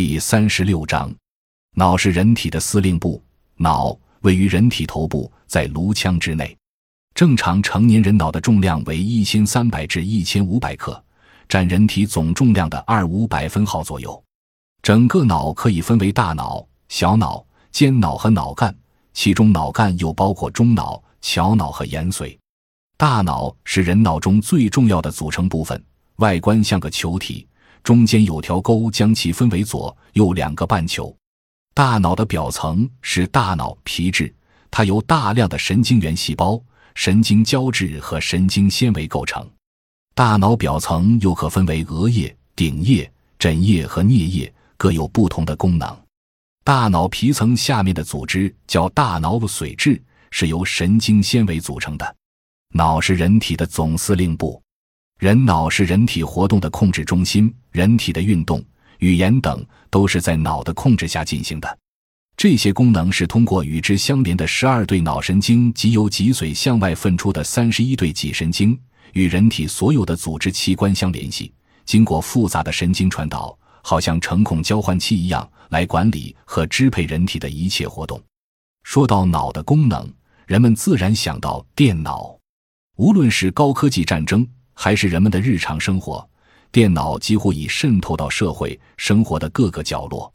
第三十六章，脑是人体的司令部，脑位于人体头部，在颅腔之内。正常成年人脑的重量为一千三百至一千五百克，占人体总重量的二五百分号左右。整个脑可以分为大脑、小脑、间脑和脑干，其中脑干又包括中脑、桥脑和延髓。大脑是人脑中最重要的组成部分，外观像个球体，中间有条沟将其分为左右两个半球。大脑的表层是大脑皮质，它由大量的神经元细胞。神经胶质和神经纤维构成，大脑表层又可分为额叶、顶叶、枕叶和颞叶，各有不同的功能。大脑皮层下面的组织叫大脑髓质，是由神经纤维组成的。脑是人体的总司令部，人脑是人体活动的控制中心，人体的运动、语言等都是在脑的控制下进行的。这些功能是通过与之相连的十二对脑神经及由脊髓向外分出的三十一对脊神经，与人体所有的组织器官相联系，经过复杂的神经传导，好像程控交换器一样来管理和支配人体的一切活动。说到脑的功能，人们自然想到电脑。无论是高科技战争，还是人们的日常生活，电脑几乎已渗透到社会生活的各个角落。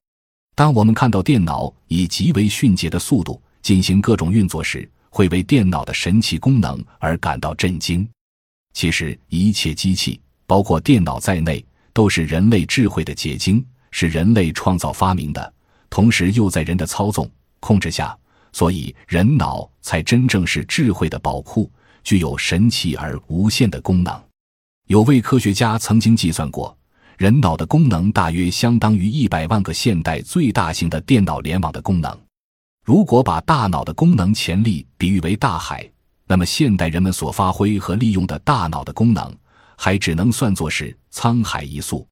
当我们看到电脑以极为迅捷的速度进行各种运作时，会为电脑的神奇功能而感到震惊。其实，一切机器，包括电脑在内，都是人类智慧的结晶，是人类创造发明的，同时又在人的操纵控制下，所以人脑才真正是智慧的宝库，具有神奇而无限的功能。有位科学家曾经计算过。人脑的功能大约相当于一百万个现代最大型的电脑联网的功能。如果把大脑的功能潜力比喻为大海，那么现代人们所发挥和利用的大脑的功能，还只能算作是沧海一粟。